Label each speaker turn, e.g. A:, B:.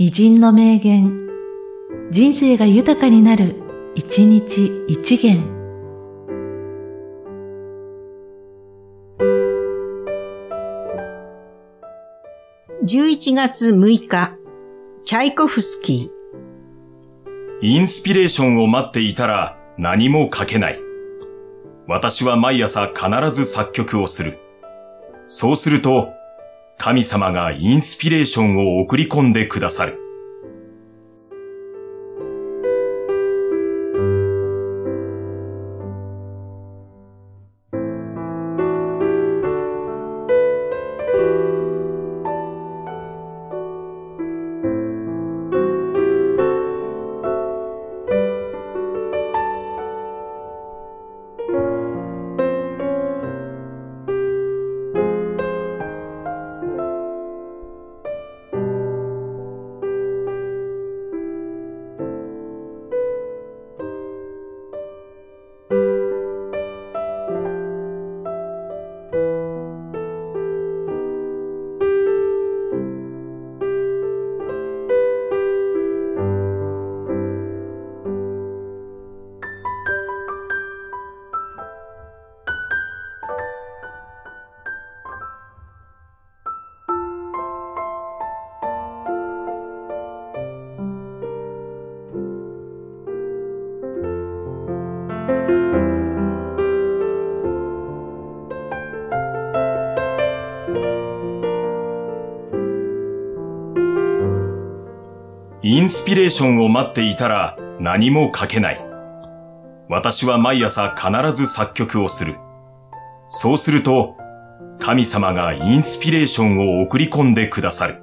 A: 偉人の名言、人生が豊かになる、一日一元。
B: 11月6日、チャイコフスキ
C: ー。インスピレーションを待っていたら何も書けない。私は毎朝必ず作曲をする。そうすると、神様がインスピレーションを送り込んでくださる。インスピレーションを待っていたら何も書けない。私は毎朝必ず作曲をする。そうすると、神様がインスピレーションを送り込んでくださる。